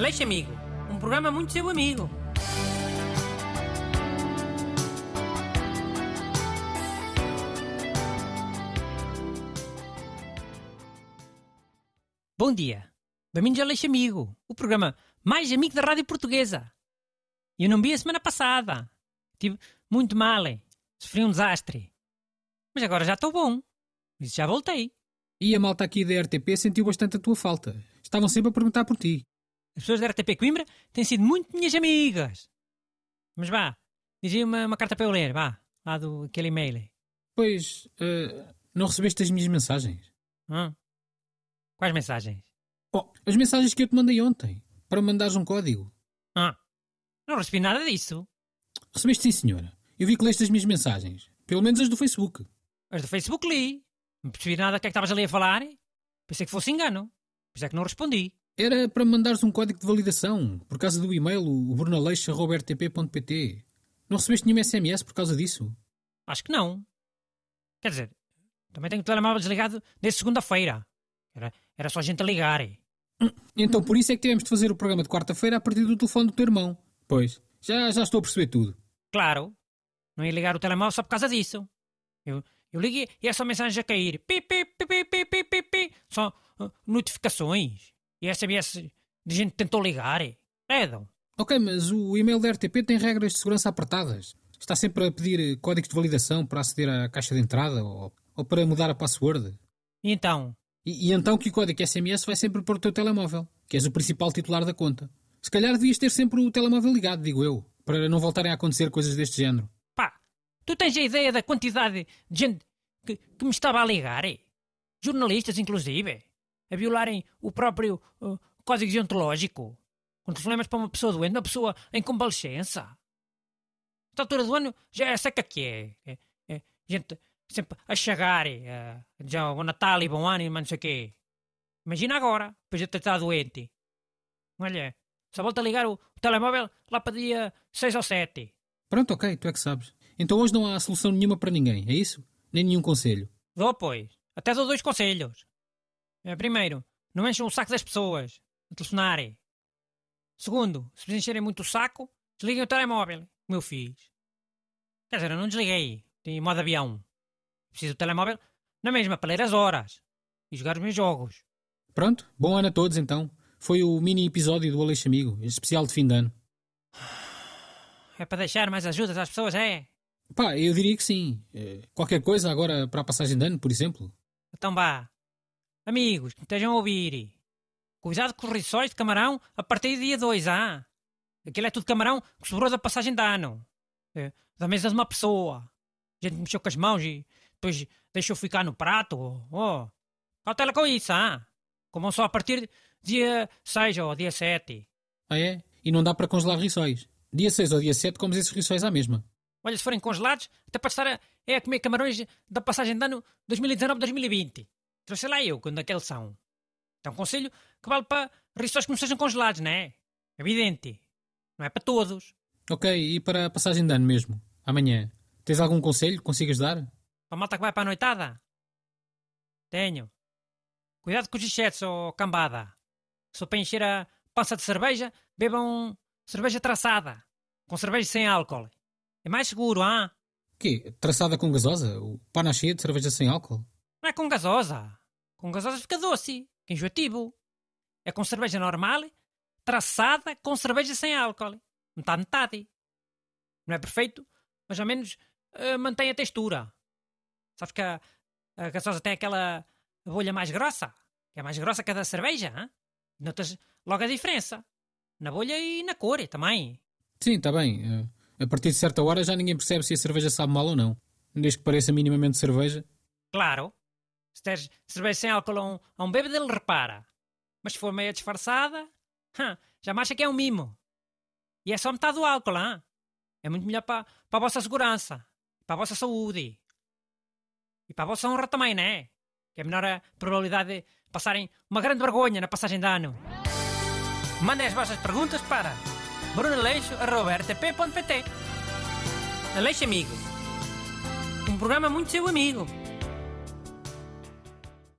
Aleixo Amigo, um programa muito seu amigo. Bom dia. Bem-vindos ao Aleixo Amigo, o programa mais amigo da rádio portuguesa. Eu não vi a semana passada. Tive muito mal. Sofri um desastre. Mas agora já estou bom. Já voltei. E a malta aqui da RTP sentiu bastante a tua falta. Estavam sempre a perguntar por ti. As pessoas da RTP Coimbra têm sido muito minhas amigas. Mas vá, dizia uma, uma carta para eu ler, vá, lá do aquele e-mail. Pois, eh, não recebeste as minhas mensagens? Hã? Quais mensagens? Oh, as mensagens que eu te mandei ontem, para mandares um código. Ah, não recebi nada disso. Recebeste sim, senhora. Eu vi que leste as minhas mensagens. Pelo menos as do Facebook. As do Facebook li. Não percebi nada do que é que estavas ali a falar. Pensei que fosse engano. Por isso é que não respondi. Era para mandares um código de validação, por causa do e-mail, o brunaleixo.rtp.pt. Não recebeste nenhum SMS por causa disso? Acho que não. Quer dizer, também tenho o telemóvel desligado desde segunda-feira. Era, era só gente a ligar. Então por isso é que tivemos de fazer o programa de quarta-feira a partir do telefone do teu irmão. Pois, já, já estou a perceber tudo. Claro. Não ia ligar o telemóvel só por causa disso. Eu, eu liguei e é só mensagens a cair. Pi, pi, pi, pi, pi, pi, pi, pi. Só uh, notificações. E SMS de gente tentou ligar. Credo. Ok, mas o e-mail da RTP tem regras de segurança apertadas. Está sempre a pedir eh, códigos de validação para aceder à caixa de entrada ou, ou para mudar a password. E então? E, e então que o código SMS vai sempre para o teu telemóvel, que és o principal titular da conta. Se calhar devias ter sempre o telemóvel ligado, digo eu, para não voltarem a acontecer coisas deste género. Pá, tu tens a ideia da quantidade de gente que, que me estava a ligar? eh? Jornalistas, inclusive, a violarem o próprio uh, código deontológico. Com telefonemas para uma pessoa doente, uma pessoa em convalescença. Esta altura do ano já é seca que é. é, é gente sempre a chegar, eh, já o Natal e bom ano e não sei o quê. Imagina agora, depois de ter estado doente. Olha, só volta a ligar o, o telemóvel lá para dia 6 ou 7. Pronto, ok, tu é que sabes. Então hoje não há solução nenhuma para ninguém, é isso? Nem nenhum conselho. Dou, pois. Até dou dois conselhos. Eh, Primeiro, não encham o saco das pessoas a telefonarem. Segundo, se vos encherem muito o saco, desliguem o telemóvel, como eu fiz. Quer dizer, eu não desliguei. Tem modo avião. Preciso do telemóvel na mesma para ler as horas e jogar os meus jogos. Pronto, bom ano a todos então. Foi o mini episódio do Aleixo Amigo, especial de fim de ano. É para deixar mais ajudas às pessoas, é? Pá, eu diria que sim. Eh, Qualquer coisa agora para a passagem de ano, por exemplo. Então vá. Amigos, que me estejam a ouvir. Cuidado com os riçóis de camarão a partir do dia 2, ah? Aquilo é tudo camarão que sobrou da passagem de ano. É, da mesa de uma pessoa. A gente mexeu com as mãos e depois deixou ficar no prato. Oh, cautela com isso, ah? Comam só a partir de dia 6 ou dia 7. Ah é? E não dá para congelar riçóis. Dia 6 ou dia 7 comes esses riçóis à mesma. Olha, se forem congelados, até para estar a, é a comer camarões da passagem de ano 2019-2020. Então sei lá eu quando aqueles são. É um conselho que vale para riçóis que não sejam congelados, não é? Evidente. Não é para todos. Ok, e para a passagem de ano mesmo? Amanhã. Tens algum conselho que consigas dar? Para a malta que vai para a noitada? Tenho. Cuidado com os gichetes ou cambada. Se for para encher a pança de cerveja, bebam cerveja traçada. Com cerveja sem álcool. É mais seguro, ah? Quê? Traçada com gasosa? O panache de cerveja sem álcool? Não é com gasosa. Com gasosa fica doce, que enjoativo. É com cerveja normal, traçada com cerveja sem álcool. Metade, metade. Não é perfeito, mas ao menos eh, mantém a textura. Sabes que a, a gasosa tem aquela bolha mais grossa, que é mais grossa que a da cerveja, hein? Notas logo a diferença. Na bolha e na cor também. Sim, está bem. Eh, A partir de certa hora já ninguém percebe se a cerveja sabe mal ou não. Desde que pareça minimamente cerveja. Claro. Se deres cerveja sem álcool a um, a um bêbado, ele repara. Mas se for meia disfarçada, já me acha que é um mimo. E é só metade do álcool, hã? É muito melhor para, a vossa segurança, para a vossa saúde. E para a vossa honra também, não é? Que é menor a probabilidade de passarem uma grande vergonha na passagem de ano. Mandem as vossas perguntas para brunaleixo.rtp.pt Aleixo Amigo. Um programa muito seu amigo.